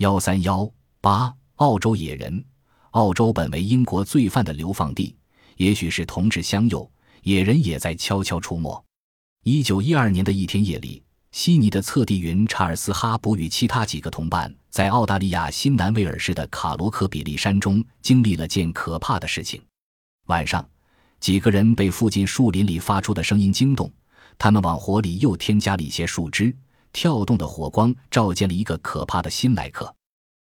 幺三幺八，澳洲野人。澳洲本为英国罪犯的流放地，也许是同志相诱，野人也在悄悄出没。一九一二年的一天夜里，悉尼的测地员查尔斯·哈布与其他几个同伴在澳大利亚新南威尔士的卡罗克比利山中经历了件可怕的事情。晚上，几个人被附近树林里发出的声音惊动，他们往火里又添加了一些树枝。跳动的火光照见了一个可怕的新来客。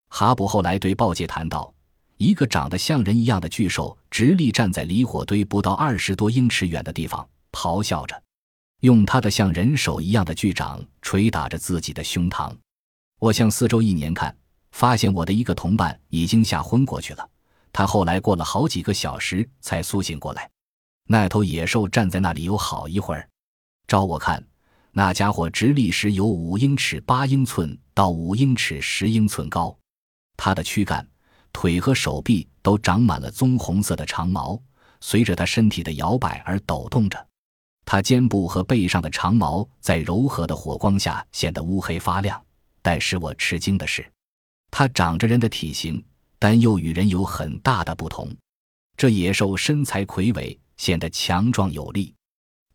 哈布后来对报界谈到，一个长得像人一样的巨兽直立站在离火堆不到二十多英尺远的地方，咆哮着，用他的像人手一样的巨掌捶打着自己的胸膛。我向四周一年看，发现我的一个同伴已经吓昏过去了。他后来过了好几个小时才苏醒过来。那头野兽站在那里有好一会儿，照我看。那家伙直立时有五英尺八英寸到五英尺十英寸高，他的躯干、腿和手臂都长满了棕红色的长毛，随着他身体的摇摆而抖动着。他肩部和背上的长毛在柔和的火光下显得乌黑发亮。但使我吃惊的是，他长着人的体型，但又与人有很大的不同。这野兽身材魁伟，显得强壮有力。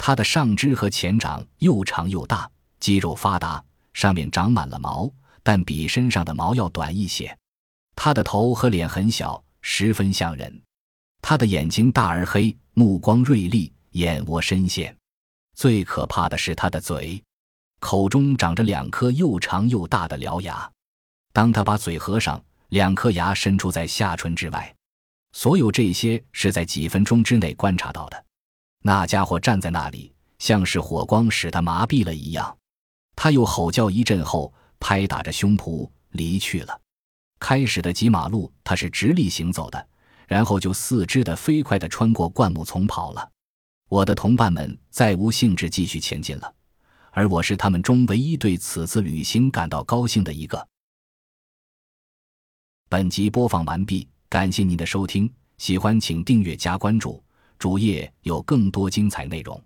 它的上肢和前掌又长又大，肌肉发达，上面长满了毛，但比身上的毛要短一些。它的头和脸很小，十分像人。它的眼睛大而黑，目光锐利，眼窝深陷。最可怕的是它的嘴，口中长着两颗又长又大的獠牙。当他把嘴合上，两颗牙伸出在下唇之外。所有这些是在几分钟之内观察到的。那家伙站在那里，像是火光使他麻痹了一样。他又吼叫一阵后，拍打着胸脯离去了。开始的几马路，他是直立行走的，然后就四肢的飞快地穿过灌木丛跑了。我的同伴们再无兴致继续前进了，而我是他们中唯一对此次旅行感到高兴的一个。本集播放完毕，感谢您的收听，喜欢请订阅加关注。主页有更多精彩内容。